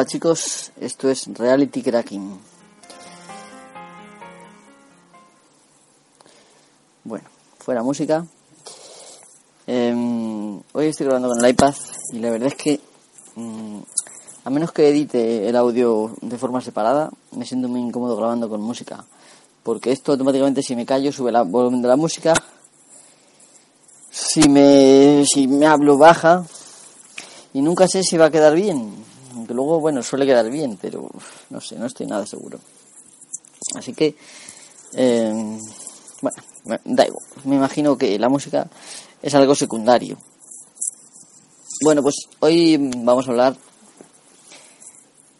Hola chicos, esto es Reality Cracking. Bueno, fuera música. Em, hoy estoy grabando con el iPad y la verdad es que mm, a menos que edite el audio de forma separada, me siento muy incómodo grabando con música. Porque esto automáticamente si me callo sube el volumen de la música. Si me, si me hablo baja. Y nunca sé si va a quedar bien. Aunque luego, bueno, suele quedar bien, pero no sé, no estoy nada seguro. Así que, em, bueno, da igual. Me imagino que la música es algo secundario. Bueno, pues hoy vamos a hablar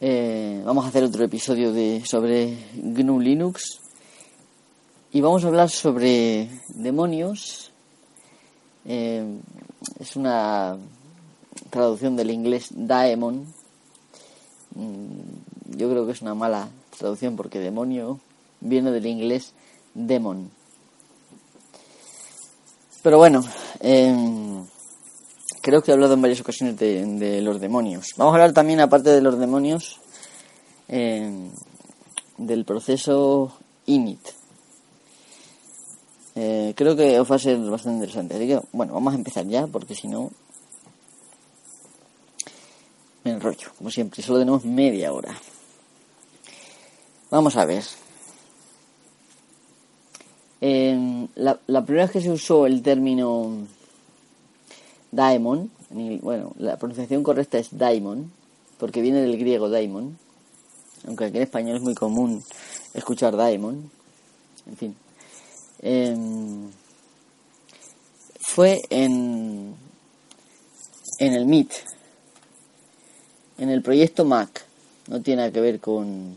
eh, vamos a hacer otro episodio de sobre GNU Linux y vamos a hablar sobre demonios. Eh, es una traducción del inglés daemon. Mm, yo creo que es una mala traducción porque demonio viene del inglés demon. Pero bueno, eh, creo que he hablado en varias ocasiones de, los demonios. Vamos a hablar también, aparte de los demonios, eh, del proceso init. Eh, creo que os va a ser bastante interesante. Así que, bueno, vamos a empezar ya, porque si no, me enrollo, como siempre. Solo tenemos media hora. Vamos a ver. La, la primera vez que se usó el término Daemon, bueno, la pronunciación correcta es Daimon, porque viene del griego Daimon, aunque aquí en español es muy común escuchar Daemon, en fin. Em, fue en, en el MIT, en el proyecto Mac, no tiene nada que ver con,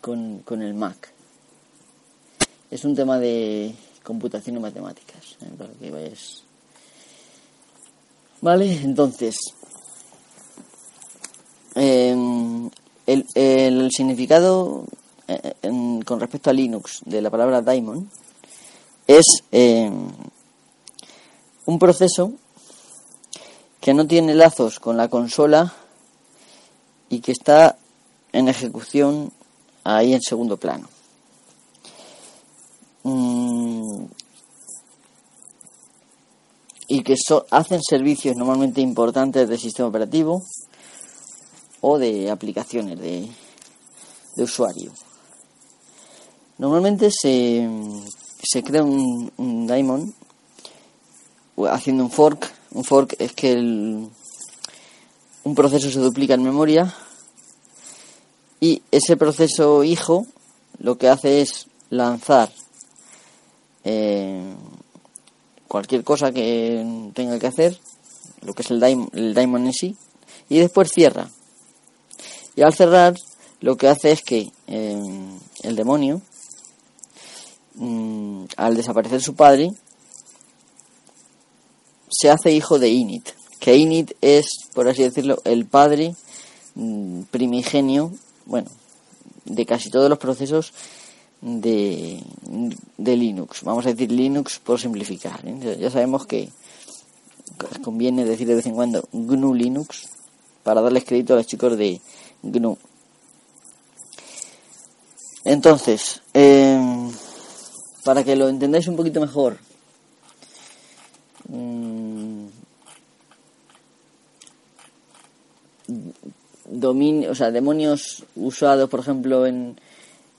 con, con el Mac. Es un tema de computación y matemáticas, ¿eh? que vayas. Vale, entonces, em, el, el, significado eh, con respecto a Linux de la palabra daemon es em, un proceso que no tiene lazos con la consola y que está en ejecución ahí en segundo plano. Mm, y que hacen servicios normalmente importantes del sistema operativo o de aplicaciones de, de usuario. Normalmente se, se crea un, un daemon haciendo un fork. Un fork es que el, un proceso se duplica en memoria y ese proceso hijo lo que hace es lanzar eh, cualquier cosa que tenga que hacer, lo que es el, daimon, el daemon en sí, y después cierra. Y al cerrar, lo que hace es que eh, el demonio, mm, al desaparecer su padre, se hace hijo de Init, que Init es, por así decirlo, el padre mm, primigenio, bueno, de casi todos los procesos de, de Linux. Vamos a decir Linux por simplificar. ¿eh? Ya sabemos que conviene decir de vez en cuando GNU Linux para darles crédito a los chicos de GNU. Entonces, em, para que lo entendáis un poquito mejor, dominio, o sea, demonios usados, por ejemplo, en,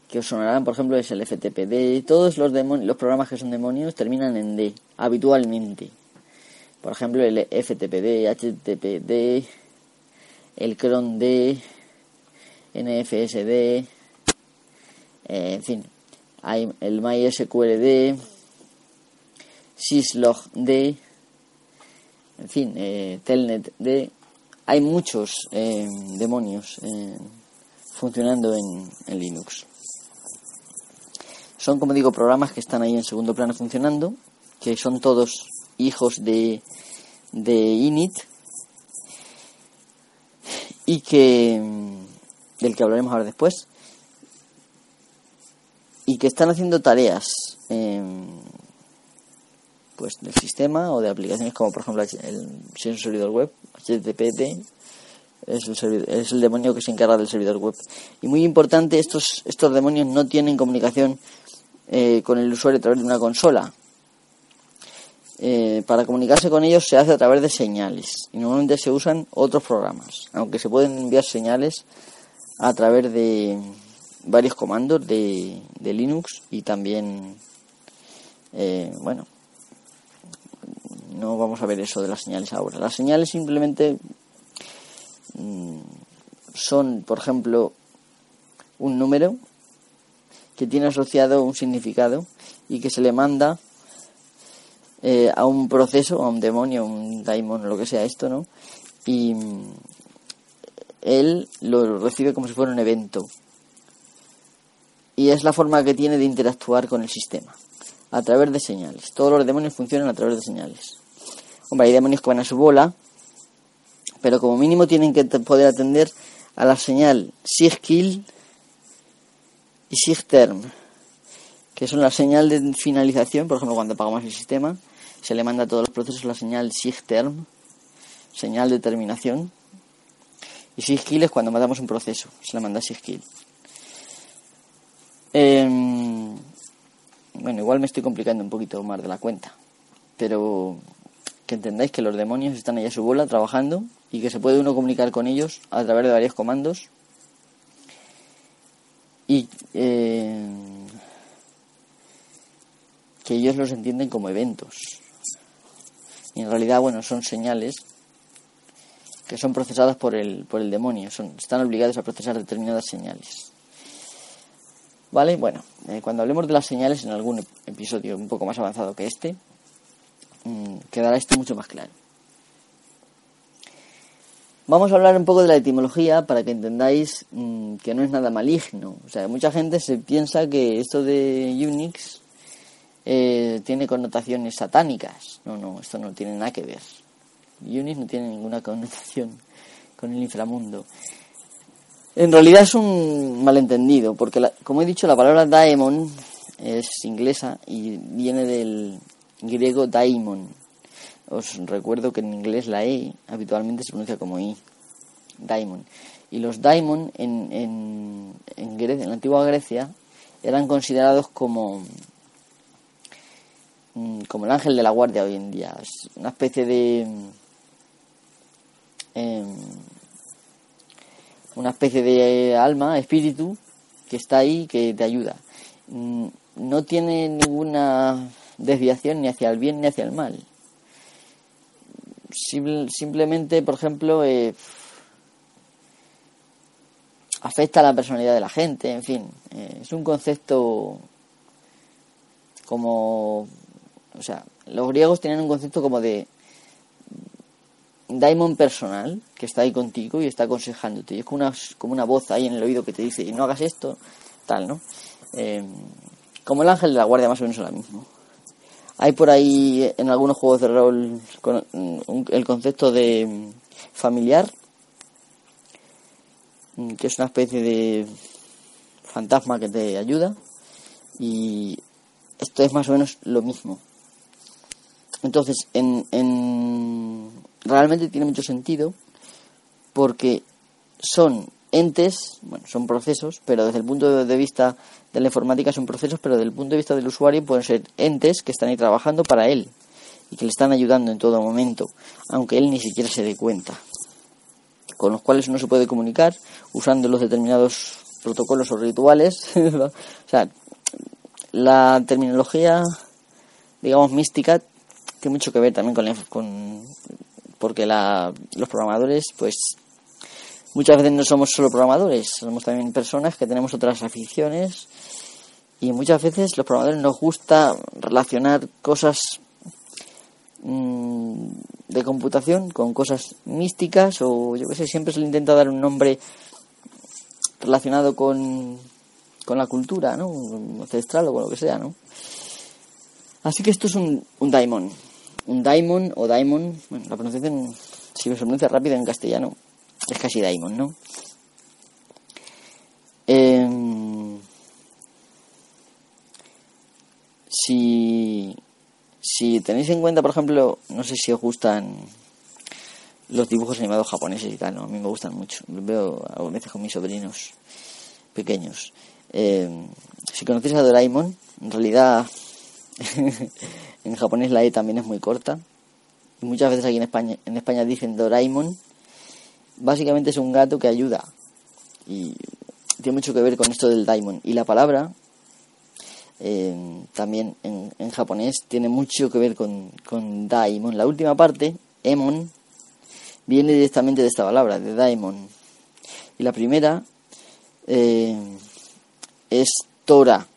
que os sonarán, por ejemplo, es el FTPD. Todos los, los programas que son demonios terminan en D, habitualmente. Por ejemplo, el FTPD, HTTPD, el cron D, NFSD, eh, en fin, hay el MySQLD, syslogd, en fin, eh, telnetd. Hay muchos eh, demonios funcionando en Linux. Son, como digo, programas que están ahí en segundo plano funcionando, que son todos hijos de, de init y que del que hablaremos ahora después y que están haciendo tareas pues del sistema o de aplicaciones como por ejemplo el servidor web HTTPD es el, es el demonio que se encarga del servidor web. Y muy importante, estos, estos demonios no tienen comunicación eh, con el usuario a través de una consola. Eh, para comunicarse con ellos se hace a través de señales y normalmente se usan otros programas, aunque se pueden enviar señales a través de varios comandos de, de Linux y también, eh, bueno, no vamos a ver eso de las señales ahora. Las señales simplemente mm, son, por ejemplo, un número que tiene asociado un significado y que se le manda eh, a un proceso, a un demonio, a un daimon, lo que sea esto, ¿no? Y mm, él lo recibe como si fuera un evento. Y es la forma que tiene de interactuar con el sistema, a través de señales. Todos los demonios funcionan a través de señales. Hombre, hay demonios que van a su bola, pero como mínimo tienen que poder atender a la señal SIGKILL y SIGTERM, que son la señal de finalización, por ejemplo, cuando apagamos el sistema, se le manda a todos los procesos la señal SIGTERM, señal de terminación, y SIGKILL es cuando matamos un proceso, se le manda SIGKILL. Em, bueno, igual me estoy complicando un poquito más de la cuenta, pero que entendáis que los demonios están ahí a su bola trabajando y que se puede uno comunicar con ellos a través de varios comandos y eh, que ellos los entienden como eventos. Y en realidad, bueno, son señales que son procesadas por el, por el demonio, son, están obligados a procesar determinadas señales. ¿Vale? Bueno, eh, cuando hablemos de las señales en algún episodio un poco más avanzado que este, Mm, quedará esto mucho más claro. Vamos a hablar un poco de la etimología para que entendáis mm, que no es nada maligno. O sea, mucha gente se piensa que esto de Unix eh, tiene connotaciones satánicas. No, no, esto no tiene nada que ver. Unix no tiene ninguna connotación con el inframundo. En realidad es un malentendido, porque como he dicho, la palabra daemon es inglesa y viene del, griego daimon. Os recuerdo que en inglés la E habitualmente se pronuncia como I. Daimon. Y los daimon en, en, en, Grecia, en la antigua Grecia eran considerados como, mm, como el ángel de la guardia hoy en día. Es una especie de. Em, una especie de alma, espíritu, que está ahí, que te ayuda. Mm, no tiene ninguna desviación ni hacia el bien ni hacia el mal. simplemente, por ejemplo, eh, afecta a la personalidad de la gente, en fin, eh, es un concepto como, o sea, los griegos tenían un concepto como de daimon personal que está ahí contigo y está aconsejándote. Y es como una, como una voz ahí en el oído que te dice, no hagas esto, tal, ¿no? Eh, como el ángel de la guardia, más o menos lo mismo. Hay por ahí en algunos juegos de rol el concepto de familiar, que es una especie de fantasma que te ayuda. Y esto es más o menos lo mismo. Entonces, en, en, realmente tiene mucho sentido porque son entes, bueno, son procesos, pero desde el punto de vista de la informática son procesos, pero desde el punto de vista del usuario pueden ser entes que están ahí trabajando para él y que le están ayudando en todo momento, aunque él ni siquiera se dé cuenta, con los cuales uno se puede comunicar usando los determinados protocolos o rituales. o sea, la terminología, digamos, mística tiene mucho que ver también con, con porque la, los programadores, pues muchas veces no somos solo programadores, somos también personas que tenemos otras aficiones y muchas veces los programadores nos gusta relacionar cosas mm, de computación con cosas místicas o yo qué sé, siempre se le intenta dar un nombre relacionado con, con la cultura, ¿no? Ancestral o lo que sea, ¿no? Así que esto es un, un daimon. Un daimon o daimon, bueno, la pronunciación, si se pronuncia rápido en castellano, es casi Daimon, ¿no? Em, si, si tenéis en cuenta, por ejemplo, no sé si os gustan los dibujos animados japoneses y tal, ¿no? A mí me gustan mucho. Los veo a veces con mis sobrinos pequeños. Eh, si conocéis a Doraemon, en realidad en japonés la E también es muy corta. Y muchas veces aquí en España, en España dicen Doraemon. Básicamente es un gato que ayuda. Y tiene mucho que ver con esto del daimon. Y la palabra eh, también en, japonés tiene mucho que ver con, con daimon. La última parte, emon, viene directamente de esta palabra, de daimon. Y la primera eh, es tora,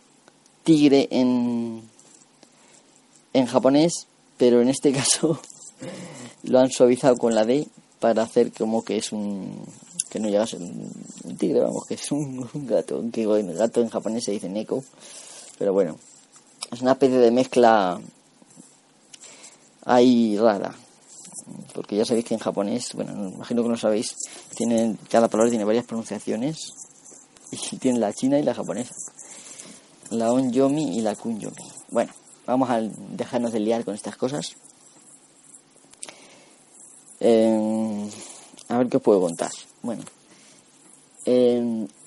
tigre en, en japonés, pero en este caso lo han suavizado con la D para hacer como que es un que no llega a ser un tigre, vamos, que es un, gato, que el gato en japonés se dice neko, pero bueno, es una especie de mezcla ahí rara, porque ya sabéis que en japonés, bueno, imagino que no sabéis, tiene, cada palabra tiene varias pronunciaciones y tiene la china y la japonesa, la onyomi y la kunyomi. Bueno, vamos a dejarnos de liar con estas cosas. Eh, a ver qué os puedo contar. Bueno,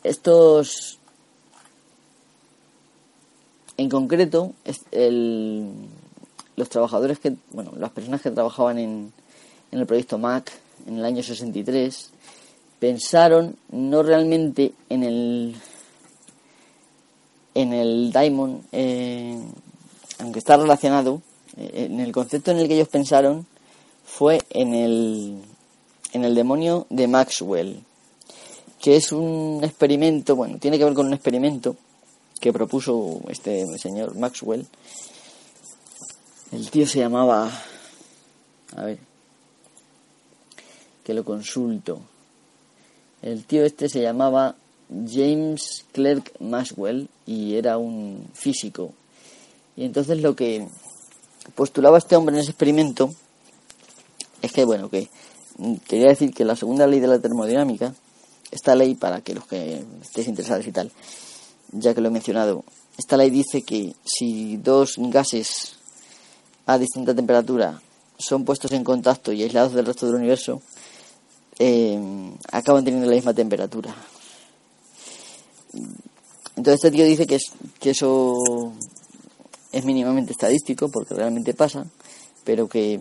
estos. En concreto, los trabajadores que. Bueno, las personas que trabajaban en, en el proyecto Mac en el año 63 pensaron no realmente en el. En el Diamond, eh, aunque está relacionado, eh, en el concepto en el que ellos pensaron fue en el, en el demonio de Maxwell, que es un experimento, bueno, tiene que ver con un experimento que propuso este señor Maxwell. El tío se llamaba, a ver, que lo consulto. El tío este se llamaba James Clerk Maxwell y era un físico. Y entonces lo que postulaba este hombre en ese experimento es que, bueno, que quería decir que la segunda ley de la termodinámica, esta ley, para que los que estéis interesados y tal, ya que lo he mencionado, esta ley dice que si dos gases a distinta temperatura son puestos en contacto y aislados del resto del universo, eh, acaban teniendo la misma temperatura. Entonces este tío dice que, es, que eso es mínimamente estadístico, porque realmente pasa, pero que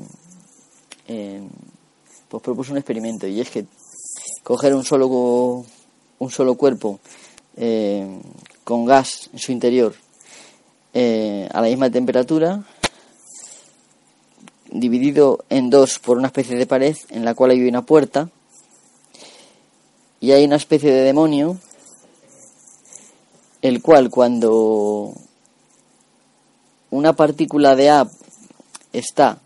eh, pues propuso un experimento y es que coger un solo un solo cuerpo eh, con gas en su interior eh, a la misma temperatura dividido en dos por una especie de pared en la cual hay una puerta y hay una especie de demonio el cual cuando una partícula de A está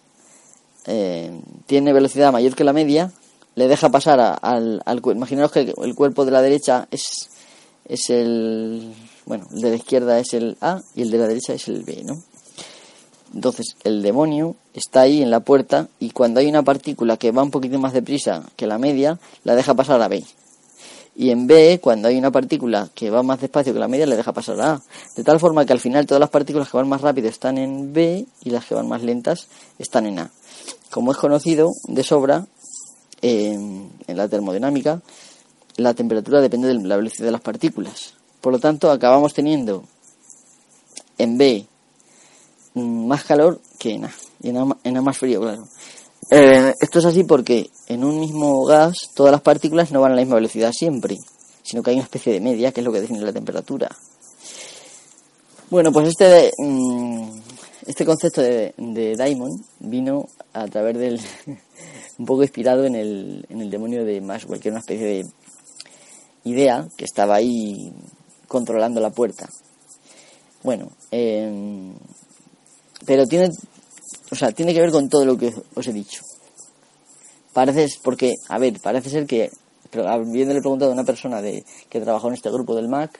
eh, tiene velocidad mayor que la media, le deja pasar al, al imaginaos que el cuerpo de la derecha es es el bueno, el de la izquierda es el A y el de la derecha es el B, ¿no? Entonces, el demonio está ahí en la puerta y cuando hay una partícula que va un poquito más deprisa que la media, la deja pasar a B. Y en B, cuando hay una partícula que va más despacio que la media, le deja pasar a A. De tal forma que al final todas las partículas que van más rápido están en B y las que van más lentas están en A. Como es conocido de sobra, en la termodinámica, la temperatura depende de la velocidad de las partículas. Por lo tanto, acabamos teniendo en B más calor que en A. Y en A, más frío, claro. Eh, esto es así porque en un mismo gas todas las partículas no van a la misma velocidad siempre, sino que hay una especie de media que es lo que define la temperatura. Bueno, pues este mm, este concepto de, de Diamond vino a través del. un poco inspirado en el, en el demonio de Maxwell, que era una especie de idea que estaba ahí controlando la puerta. Bueno, em, pero tiene. O sea, tiene que ver con todo lo que os he dicho. Parece, porque, a ver, parece ser que, habiéndole preguntado a una persona de, que trabajó en este grupo del Mac,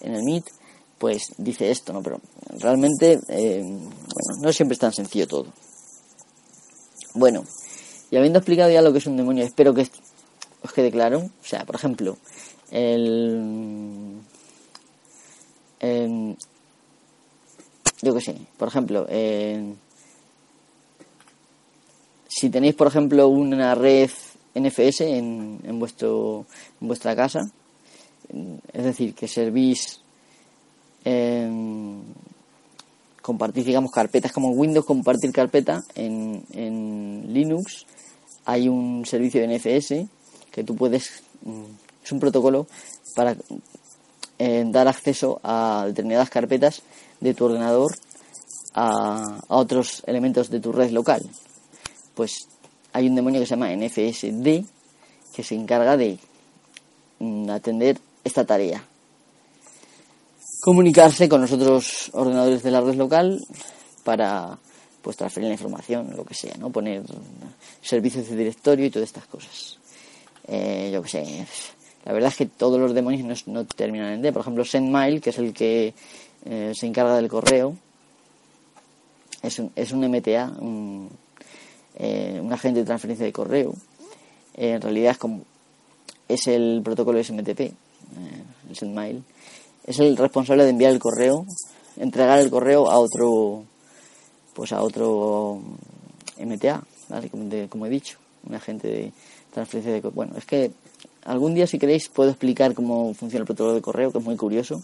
en el Meet, pues dice esto, ¿no? Pero realmente, eh, bueno, no siempre es tan sencillo todo. Bueno, y habiendo explicado ya lo que es un demonio, espero que os quede claro. O sea, por ejemplo, el... yo qué sé, por ejemplo, si tenéis, por ejemplo, una red NFS en, vuestro, en vuestra casa. Es decir, que servís, compartís, digamos, carpetas como Windows, compartir carpeta en, en Linux. Hay un servicio de NFS que tú puedes, mm, es un protocolo para eh, dar acceso a determinadas carpetas de tu ordenador a, otros elementos de tu red local. Pues hay un demonio que se llama NFSD que se encarga de mm, atender esta tarea. Comunicarse con los otros ordenadores de la red local para pues transferir la información, lo que sea, ¿no? Poner servicios de directorio y todas estas cosas. Eh, yo que sé. La verdad es que todos los demonios no, terminan en D. Por ejemplo, SendMail, que es el que eh, se encarga del correo, es un, es un MTA, un, eh, un agente de transferencia de correo. en realidad es como es el protocolo SMTP, el SendMail. Es el responsable de enviar el correo, entregar el correo a otro, pues a otro MTA, como he dicho, un agente de transferencia de Bueno, es que algún día, si queréis, puedo explicar cómo funciona el protocolo de correo, que es muy curioso.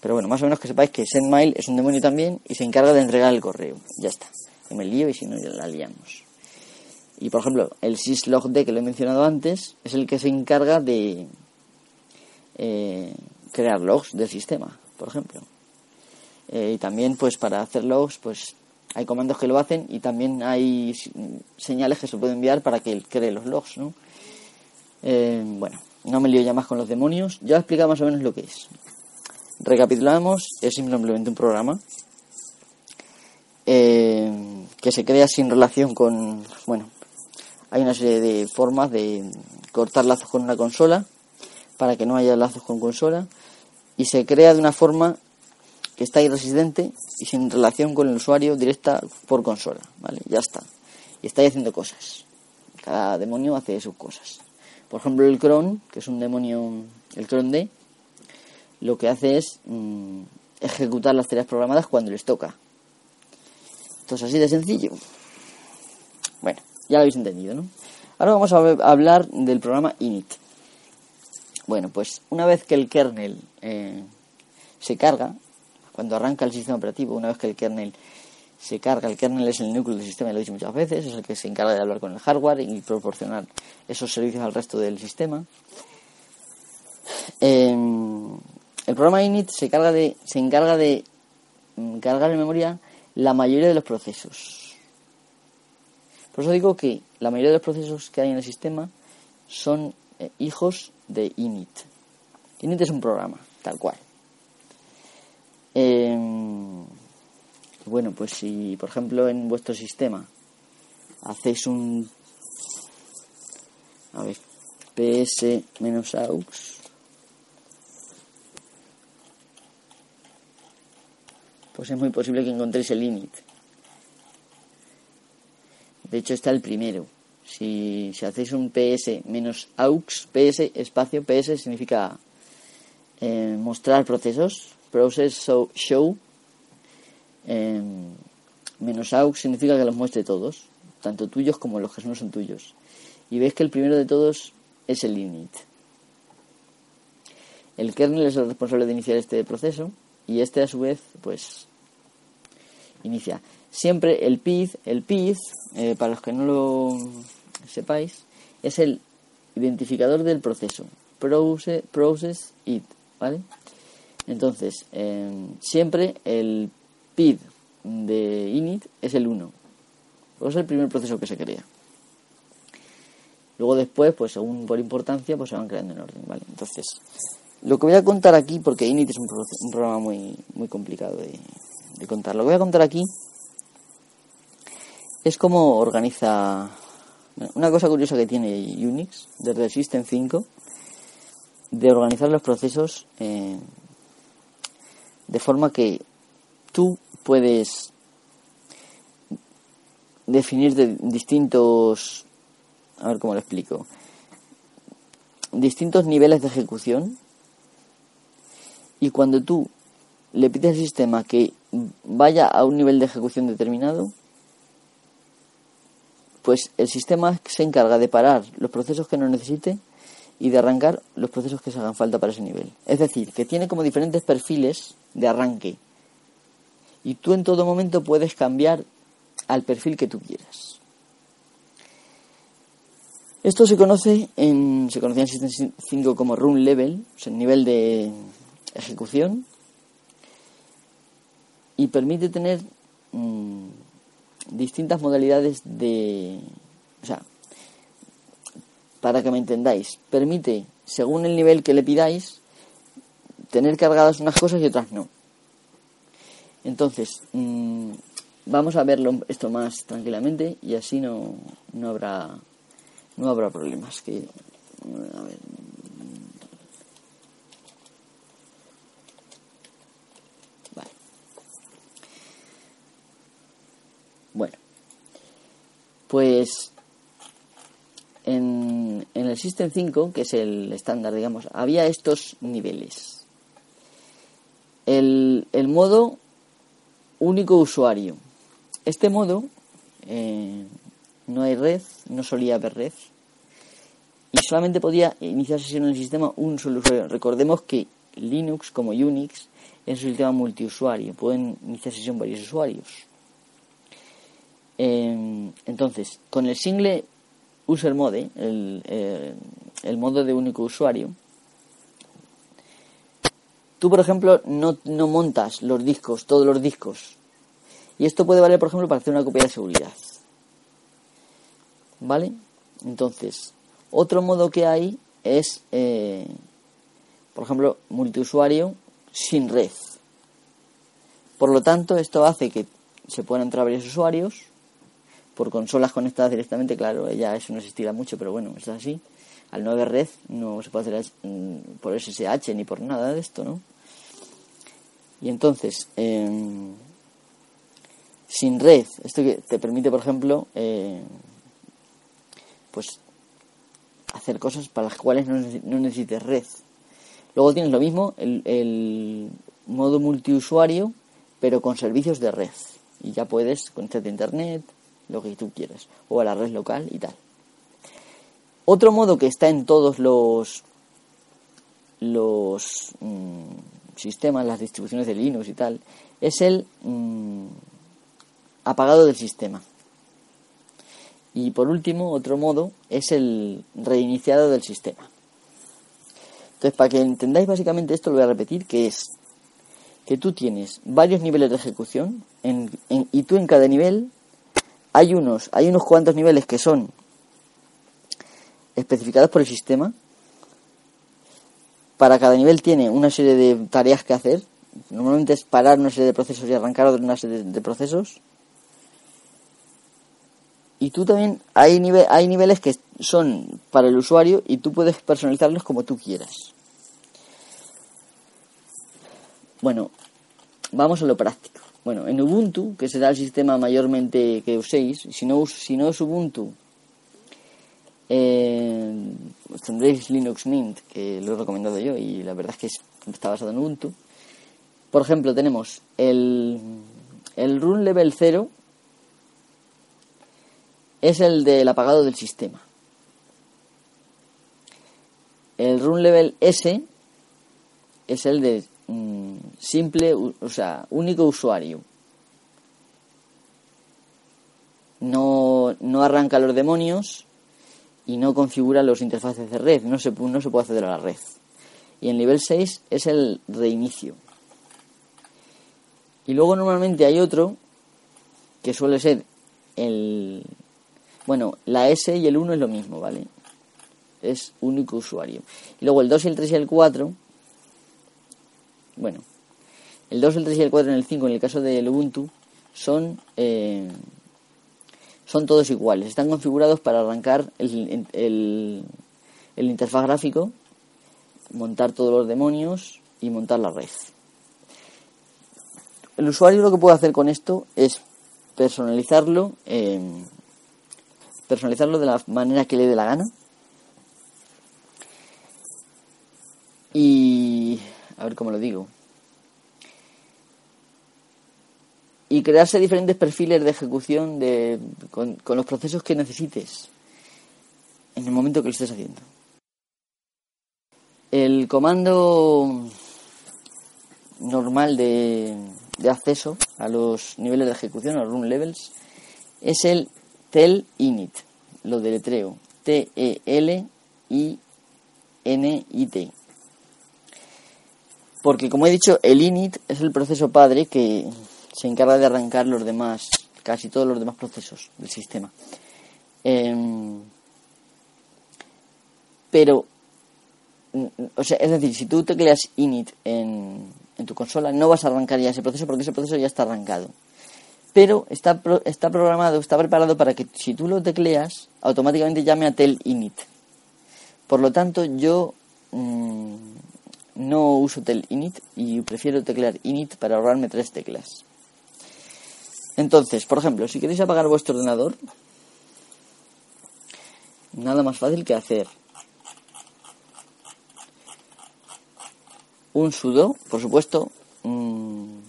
Pero bueno, más o menos que sepáis que SendMail es un demonio también y se encarga de entregar el correo. Ya está. Que me lío y si no, la liamos. Y por ejemplo, el syslogd que lo he mencionado antes es el que se encarga de eh, crear logs del sistema, por ejemplo. Eh, y también, pues para hacer logs, pues hay comandos que lo hacen y también hay señales que se pueden enviar para que él cree los logs, ¿no? Eh, bueno, no me lío ya más con los demonios. Ya he explicado más o menos lo que es. Recapitulamos, es simplemente un programa eh, que se crea sin relación con, bueno, hay una serie de formas de cortar lazos con una consola para que no haya lazos con consola y se crea de una forma que está irresistente y sin relación con el usuario directa por consola, ¿vale? Ya está. Y está haciendo cosas. Cada demonio hace sus cosas. Por ejemplo, el cron, que es un demonio, el cron D, lo que hace es mm, ejecutar las tareas programadas cuando les toca. Esto es así de sencillo. Bueno, ya lo habéis entendido, ¿no? Ahora vamos a hablar del programa init. Bueno, pues una vez que el kernel eh, se carga, cuando arranca el sistema operativo, una vez que el kernel se carga, el kernel es el núcleo del sistema, lo he dicho muchas veces, es el que se encarga de hablar con el hardware y proporcionar esos servicios al resto del sistema. Em, el programa init se, carga de, se encarga de mm, cargar en memoria la mayoría de los procesos. Por eso digo que la mayoría de los procesos que hay en el sistema son eh, hijos de init. Init es un programa, tal cual. Em, bueno, pues si por ejemplo en vuestro sistema hacéis un a ver, ps-aux pues es muy posible que encontréis el init. De hecho está el primero. Si, si hacéis un ps-aux, ps espacio, ps significa eh, mostrar procesos, process show, eh, menos aux significa que los muestre todos, tanto tuyos como los que no son tuyos. Y veis que el primero de todos es el init. El kernel es el responsable de iniciar este proceso y este a su vez pues inicia. Siempre el PID, el PID, eh, para los que no lo sepáis, es el identificador del proceso. Process, process it, ¿vale? Entonces, em, siempre el PID de init es el 1. Es el primer proceso que se crea. Luego después, pues según por importancia, pues se van creando en orden, ¿vale? Entonces, lo que voy a contar aquí, porque init es un, programa muy, muy complicado de, contar, lo que voy a contar aquí es cómo organiza... Una cosa curiosa que tiene Unix desde el System 5 de organizar los procesos eh, de forma que tú puedes definir de distintos, a ver cómo lo explico, distintos niveles de ejecución y cuando tú le pides al sistema que vaya a un nivel de ejecución determinado, pues el sistema se encarga de parar los procesos que no necesite y de arrancar los procesos que se hagan falta para ese nivel. Es decir, que tiene como diferentes perfiles de arranque. Y tú en todo momento puedes cambiar al perfil que tú quieras. Esto se conoce en se conocía en System 5 como run level, o sea, el nivel de ejecución y permite tener mm, distintas modalidades de o sea, para que me entendáis, permite, según el nivel que le pidáis, tener cargadas unas cosas y otras no. Entonces, mm, vamos a verlo esto más tranquilamente y así no, no habrá no habrá problemas. Que, a ver, Bueno, pues en, el System 5, que es el estándar, digamos, había estos niveles. El, el modo único usuario. Este modo eh, no hay red, no solía haber red. Y solamente podía iniciar sesión en el sistema un solo usuario. Recordemos que Linux como Unix es un sistema multiusuario, pueden iniciar sesión varios usuarios. Eh, entonces, con el single user mode, el, eh, el modo de único usuario, tú, por ejemplo, no, no montas los discos, todos los discos. Y esto puede valer, por ejemplo, para hacer una copia de seguridad. ¿Vale? Entonces, otro modo que hay es, eh, por ejemplo, multiusuario sin red. Por lo tanto, esto hace que se puedan entrar varios usuarios por consolas conectadas directamente, claro, ya eso no existirá mucho, pero bueno, es así. Al no haber red, no se puede hacer mm, por SSH ni por nada de esto, ¿no? Y entonces, em, sin red, esto que te permite, por ejemplo, eh, pues hacer cosas para las cuales no, necesites red. Luego tienes lo mismo, el, el modo multiusuario, pero con servicios de red. Y ya puedes conectarte a internet, lo que tú quieras, o a la red local y tal. Otro modo que está en todos los los mm, sistemas, las distribuciones de Linux y tal, es el mm, apagado del sistema. Y por último, otro modo es el reiniciado del sistema. Entonces, para que entendáis básicamente esto, lo voy a repetir, que es que tú tienes varios niveles de ejecución y tú en cada nivel hay unos, hay unos cuantos niveles que son especificados por el sistema. Para cada nivel tiene una serie de tareas que hacer. Normalmente es parar una serie de procesos y arrancar una serie de procesos. Y tú también hay, hay niveles que son para el usuario y tú puedes personalizarlos como tú quieras. Bueno, vamos a lo práctico. Bueno, en Ubuntu, que será el sistema mayormente que uséis, si no, si no es Ubuntu, eh, tendréis Linux Mint, que lo he recomendado yo y la verdad es que está basado en Ubuntu. Por ejemplo, tenemos el, el run level 0, es el del apagado del sistema. El run level S es el de Mm, simple, o sea, único usuario. No, no arranca los demonios y no configura los interfaces de red, no se, no se puede acceder a la red. Y el nivel 6 es el reinicio. Y luego normalmente hay otro que suele ser el... Bueno, la S y el 1 es lo mismo, ¿vale? Es único usuario. Y luego el 2 y el 3 y el 4 bueno, el 2, el 3 y el 4 en el 5 en el caso del Ubuntu son, eh, son todos iguales. Están configurados para arrancar el, el, interfaz gráfico, montar todos los demonios y montar la red. El usuario lo que puede hacer con esto es personalizarlo, eh, personalizarlo de la manera que le dé la gana. Y a ver cómo lo digo. y crearse diferentes perfiles de ejecución de, con, los procesos que necesites en el momento que lo estés haciendo. El comando normal de, acceso a los niveles de ejecución, a los run levels, es el tel init, lo deletreo, T-E-L-I-N-I-T. Porque como he dicho, el init es el proceso padre que se encarga de arrancar los demás, casi todos los demás procesos del sistema. Em, pero, o sea, es decir, si tú tecleas init en, en tu consola, no vas a arrancar ya ese proceso porque ese proceso ya está arrancado. Pero está, está programado, está preparado para que si tú lo tecleas, automáticamente llame a tel init. Por lo tanto, yo mm, no uso tel init y prefiero teclear init para ahorrarme tres teclas. Entonces, por ejemplo, si queréis apagar vuestro ordenador, nada más fácil que hacer un sudo, por supuesto. Mm,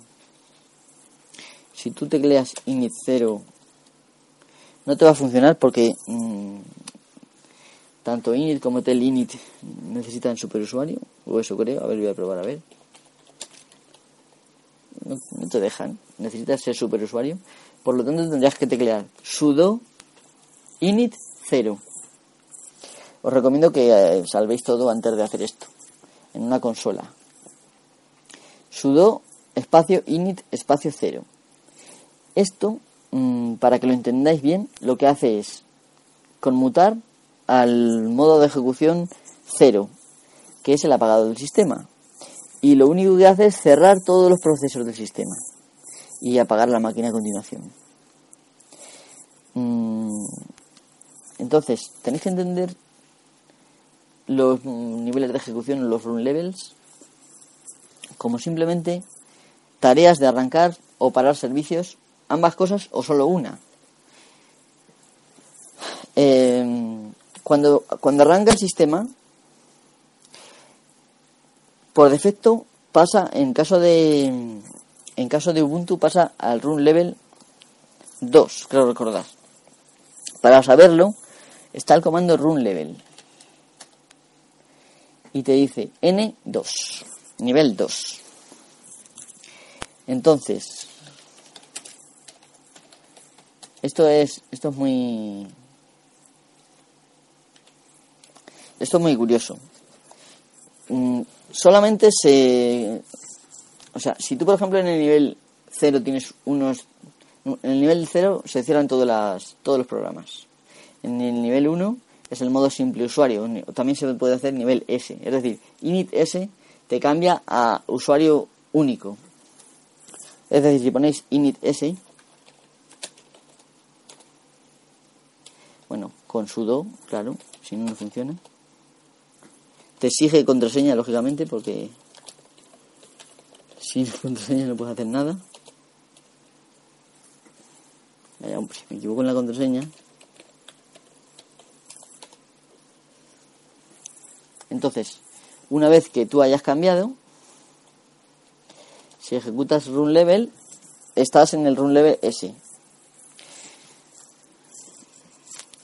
si tú tecleas init 0, no te va a funcionar porque mm, tanto init como telinit necesitan superusuario, o eso creo. A ver, voy a probar a ver. No, te dejan, necesitas ser superusuario. Por lo tanto, tendrías que teclear sudo init 0. Os recomiendo que eh, salvéis todo antes de hacer esto en una consola sudo espacio init espacio 0. Esto, mm, para que lo entendáis bien, lo que hace es conmutar al modo de ejecución 0, que es el apagado del sistema. Y lo único que hace es cerrar todos los procesos del sistema y apagar la máquina a continuación. Mm, entonces, tenéis que entender los niveles de ejecución, los run levels, como simplemente tareas de arrancar o parar servicios, ambas cosas o solo una. Em, cuando, cuando arranca el sistema, por defecto pasa, en caso de en caso de Ubuntu pasa al run level 2, creo recordar. Para saberlo, está el comando run level. Y te dice N2 nivel 2. Entonces, esto es, esto es muy, esto es muy curioso. Solamente se, o sea, si tú por ejemplo en el nivel 0 tienes unos, en el nivel 0 se cierran todas las, todos los programas. En el nivel 1 es el modo simple usuario. También se puede hacer nivel S, es decir, init S te cambia a usuario único. Es decir, si ponéis init s, bueno, con sudo, claro, si no, no funciona. Te exige contraseña, lógicamente, porque sin contraseña no puedes hacer nada. Vaya, hombre, me equivoco en la contraseña. Entonces, una vez que tú hayas cambiado, si ejecutas run level, estás en el run level S.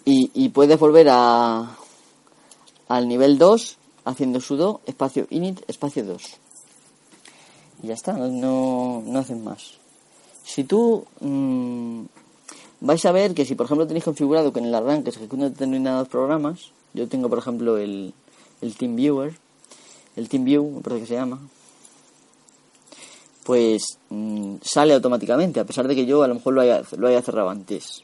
Y, puedes volver a, al nivel 2 haciendo sudo espacio init espacio 2. Y ya está, no, no hacen más. Si tú mm, vais a ver que si por ejemplo tenéis configurado que en el arranque se ejecutan determinados programas, yo tengo por ejemplo el, el TeamViewer, el TeamView, me parece que se llama, pues mm, sale automáticamente, a pesar de que yo a lo mejor lo haya, lo haya cerrado antes.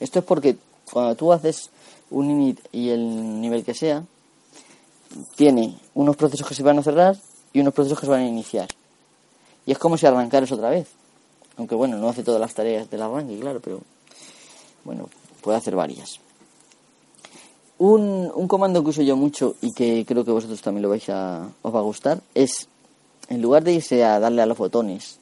Esto es porque cuando tú haces un init y el nivel que sea, tiene unos procesos que se van a cerrar y unos procesos que se van a iniciar. Y es como si arrancaras otra vez. Aunque bueno, no hace todas las tareas del arranque, claro, pero bueno, puede hacer varias. Un, un comando que uso yo mucho y que creo que vosotros también lo vais a, os va a gustar es, en lugar de irse a darle a los botones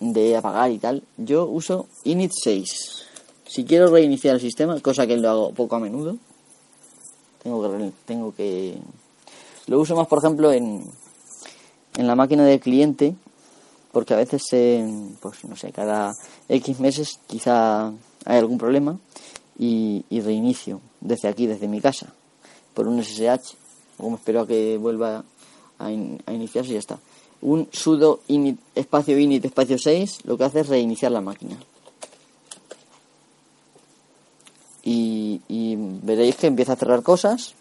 de apagar y tal, yo uso init 6. Si quiero reiniciar el sistema, cosa que lo hago poco a menudo, tengo que, tengo que... Lo uso más, por ejemplo, en, en la máquina del cliente, porque a veces, pues no sé, cada X meses quizá hay algún problema y, reinicio desde aquí, desde mi casa, por un SSH, como espero a que vuelva a, iniciarse y ya está. Un sudo init, espacio init espacio 6 lo que hace es reiniciar la máquina. Y veréis que empieza a cerrar cosas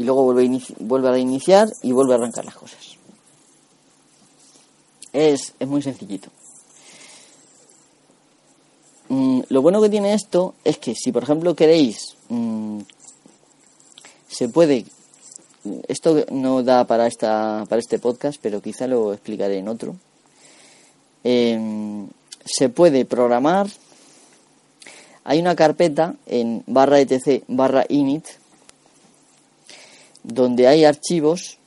y luego vuelve a, vuelve a reiniciar y vuelve a arrancar las cosas. Es, es muy sencillito. Mm, lo bueno que tiene esto es que si por ejemplo queréis, mm, se puede, esto no da para, esta, para este podcast, pero quizá lo explicaré en otro. Em, se puede programar, hay una carpeta en barra etc barra init donde hay archivos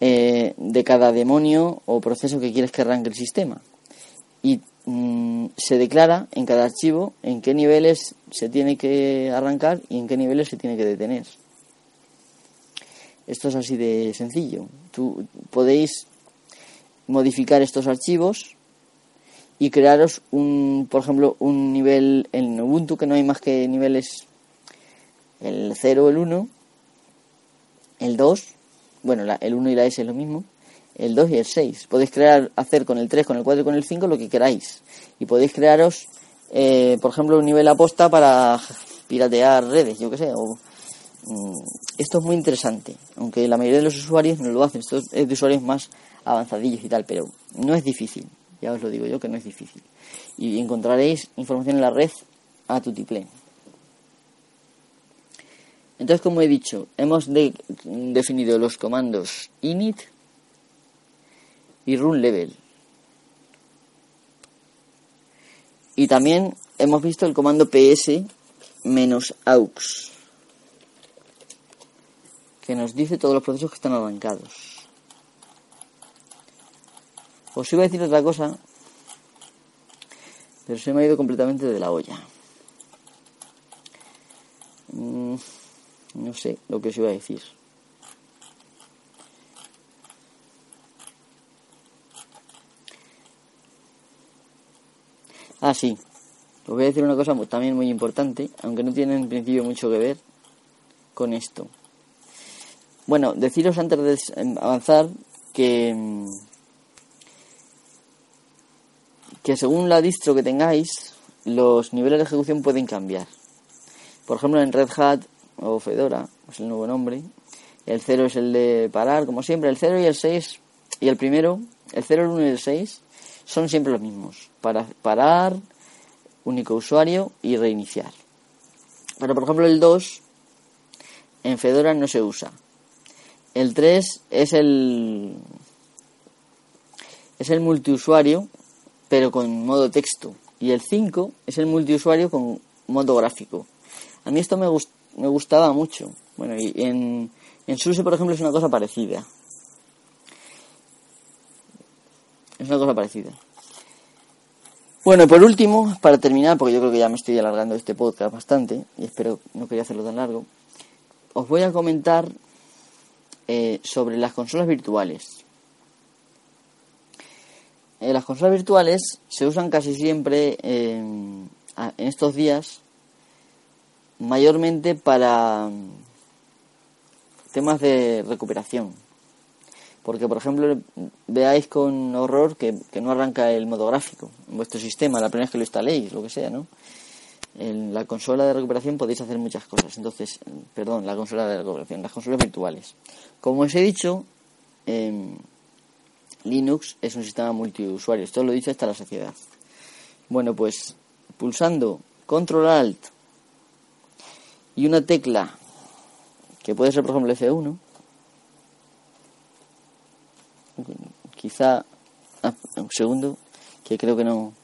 eh, de cada demonio o proceso que quieres que arranque el sistema. Y mm, se declara en cada archivo en qué niveles se tiene que arrancar y en qué niveles se tiene que detener. Esto es así de sencillo. Tú podéis modificar estos archivos y crearos un, por ejemplo, un nivel en Ubuntu que no hay más que niveles el 0, el 1, el 2, bueno, el 1 y la S es lo mismo, el 2 y el 6. Podéis crear, hacer con el 3, con el 4 y con el 5 lo que queráis. Y podéis crearos, eh, por ejemplo, un nivel aposta para piratear redes, yo que sé. O, mm, esto es muy interesante, aunque la mayoría de los usuarios no lo hacen. Esto es de usuarios más avanzadillos y tal, pero no es difícil. Ya os lo digo yo que no es difícil. Y encontraréis información en la red a tutiplén. Entonces, como he dicho, hemos definido los comandos init y run level. Y también hemos visto el comando ps aux, que nos dice todos los procesos que están arrancados. Os iba a decir otra cosa, pero se me ha ido completamente de la olla. Mm. No sé lo que os iba a decir. Ah, sí. Os voy a decir una cosa también muy importante, aunque no tiene en principio mucho que ver con esto. Bueno, deciros antes de em, avanzar que, mm, que según la distro que tengáis, los niveles de ejecución pueden cambiar. Por ejemplo, en Red Hat o Fedora, es el nuevo nombre. El 0 es el de parar, como siempre. El 0 y el 6 y el primero, el 0, el 1 y el 6 son siempre los mismos. Para parar, único usuario y reiniciar. Pero por ejemplo el 2 en Fedora no se usa. El 3 es el es el multiusuario pero con modo texto y el 5 es el multiusuario con modo gráfico. A mí esto me gusta me gustaba mucho. Bueno, y en, en SUSE, por ejemplo, es una cosa parecida. Es una cosa parecida. Bueno, por último, para terminar, porque yo creo que ya me estoy alargando este podcast bastante, y espero no quería hacerlo tan largo, os voy a comentar eh, sobre las consolas virtuales. Eh, las consolas virtuales se usan casi siempre en estos días mayormente para temas de recuperación. Porque, por ejemplo, veáis con horror que, no arranca el modo gráfico en vuestro sistema, la primera vez que lo instaléis, lo que sea, ¿no? En la consola de recuperación podéis hacer muchas cosas. Entonces, perdón, la consola de recuperación, las consolas virtuales. Como os he dicho, Linux es un sistema multiusuario. Esto lo he dicho hasta la saciedad. Bueno, pues pulsando Control Alt y una tecla que puede ser por ejemplo F1 quizá ah, un segundo que creo que no.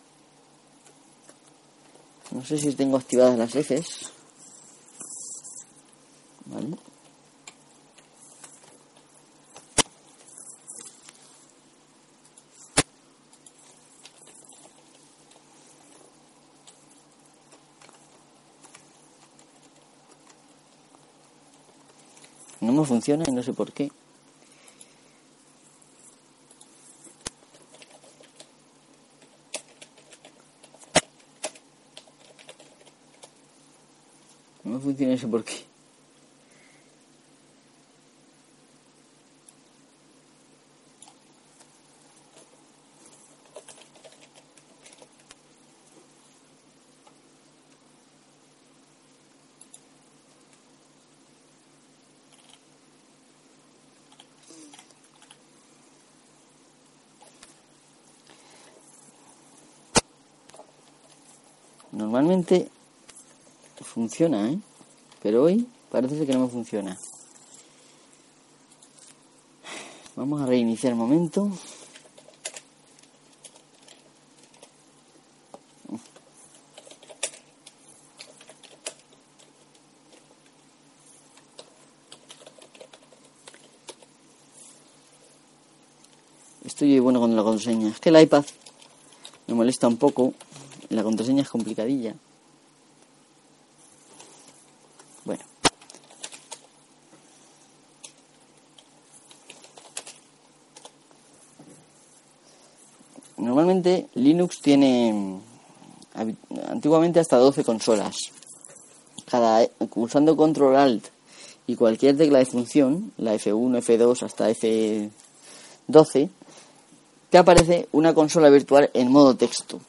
No sé si tengo activadas las Fs No me funciona y no sé por qué. No me funciona, y no sé por qué. Normalmente funciona, ¿eh? Pero hoy parece que no me funciona. Vamos a reiniciar el momento. Estoy bueno con la contraseña. Es que el iPad me molesta un poco. La contraseña es complicadilla. Bueno. Normalmente Linux tiene antiguamente hasta 12 consolas. Cada usando control alt y cualquier tecla de función, la F1, F2 hasta F12, te aparece una consola virtual en modo texto.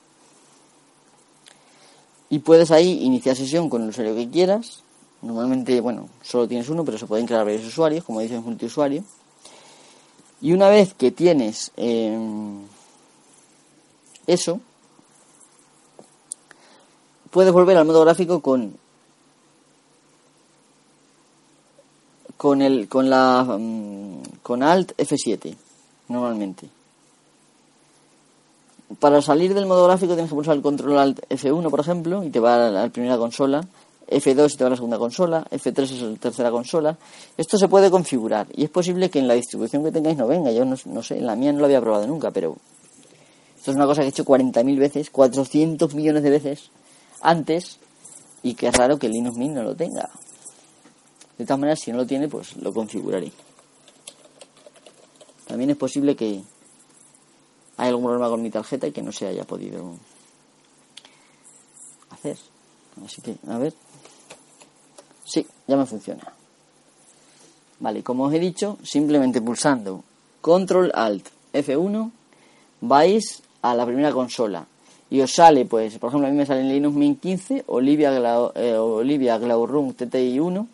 Y puedes ahí iniciar sesión con el usuario que quieras. Normalmente, bueno, solo tienes uno, pero se pueden crear varios usuarios, como dice multiusuario. Y una vez que tienes em, eso, puedes volver al modo gráfico con con el con la mm, con alt F7 normalmente para salir del modo gráfico tienes que pulsar el control alt F1, por ejemplo, y te va a la primera consola. F2 y te va a la segunda consola, F3 es la tercera consola. Esto se puede configurar y es posible que en la distribución que tengáis no venga. Yo no, sé, en la mía no lo había probado nunca, pero esto es una cosa que he hecho 40.000 veces, 400 millones de veces antes y que es raro que Linux Mint no lo tenga. De todas maneras, si no lo tiene, pues lo configuraré. También es posible que, hay algún problema con mi tarjeta y que no se haya podido hacer. Así que, a ver. Sí, ya me funciona. Vale, como os he dicho, simplemente pulsando Control Alt F1 vais a la primera consola y os sale, pues, por ejemplo, a mí me sale en Linux Mint 15 Olivia, Glau, eh, Olivia Glaurum TTI1.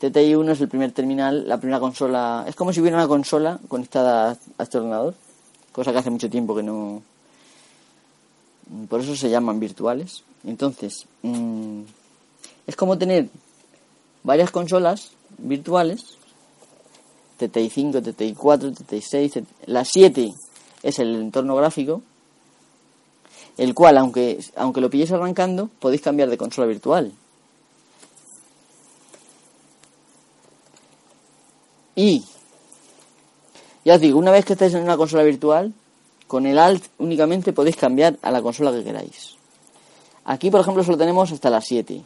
TTI1 es el primer terminal, la primera consola. Es como si hubiera una consola conectada a este ordenador cosa que hace mucho tiempo que no... Por eso se llaman virtuales. Entonces, mm, es como tener varias consolas virtuales, TTI5, TTI4, TTI6, la 7 es el entorno gráfico, el cual, aunque, aunque lo pilléis arrancando, podéis cambiar de consola virtual. Y ya os digo, una vez que estáis en una consola virtual, con el Alt únicamente podéis cambiar a la consola que queráis. Aquí, por ejemplo, solo tenemos hasta las 7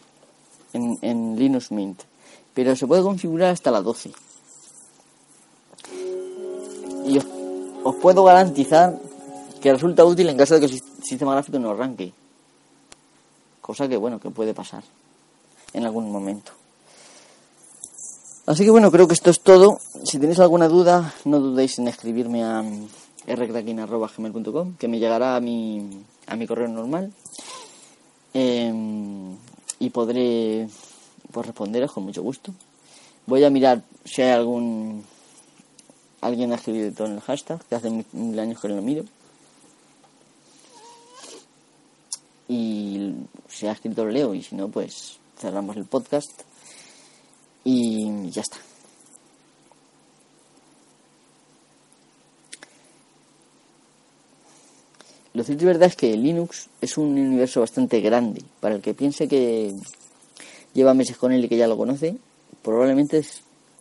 en, Linux Mint, pero se puede configurar hasta las 12. Y os, puedo garantizar que resulta útil en caso de que el sistema gráfico no arranque. Cosa que, bueno, que puede pasar en algún momento. Así que bueno, creo que esto es todo. Si tenéis alguna duda, no dudéis en escribirme a rdaquina.gmail.com, que me llegará a mi, a mi correo normal. Em, y podré pues, responderos con mucho gusto. Voy a mirar si hay algún alguien ha escrito todo en el hashtag, que hace mil años que no lo miro. Y si ha escrito lo leo y si no, pues cerramos el podcast y ya está. Lo cierto y verdad es que Linux es un universo bastante grande. Para el que piense que lleva meses con él y que ya lo conoce, probablemente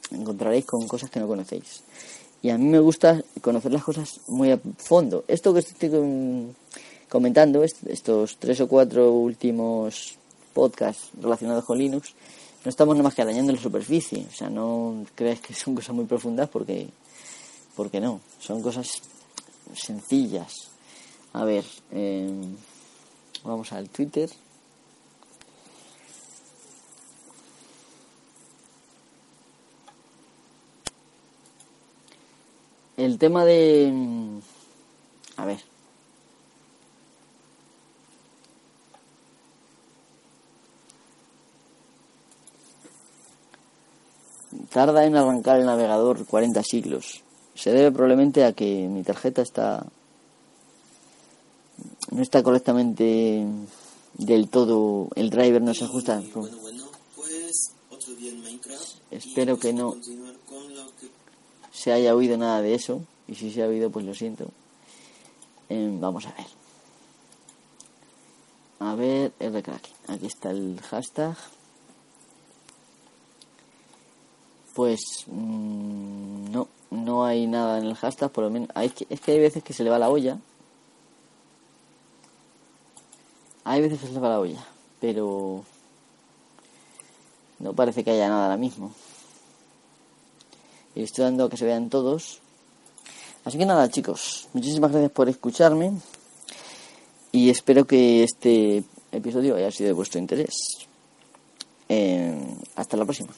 encontraréis con cosas que no conocéis. Y a mí me gusta conocer las cosas muy a fondo. Esto que estoy comentando, estos tres o cuatro últimos podcasts relacionados con Linux, no estamos nada más que dañando la superficie. O sea, no crees que son cosas muy profundas porque, porque no. Son cosas sencillas. A ver, eh, vamos al Twitter. El tema de, Tarda en arrancar el navegador 40 siglos. Se debe probablemente a que mi tarjeta está... No está correctamente del todo... El driver no se ajusta. Bueno, bueno, pues otro día en Minecraft. Espero que no. que se haya oído nada de eso. Y si se ha oído, pues lo siento. Em, vamos a ver. A ver, el crack. Aquí está el hashtag. Pues mm, no, no hay nada en el hashtag, por lo menos. Hay es que hay veces que se le va la olla. Hay veces que se le va la olla, pero no parece que haya nada ahora mismo. Y estoy dando a que se vean todos. Así que nada, chicos, muchísimas gracias por escucharme y espero que este episodio haya sido de vuestro interés. Eh, hasta la próxima.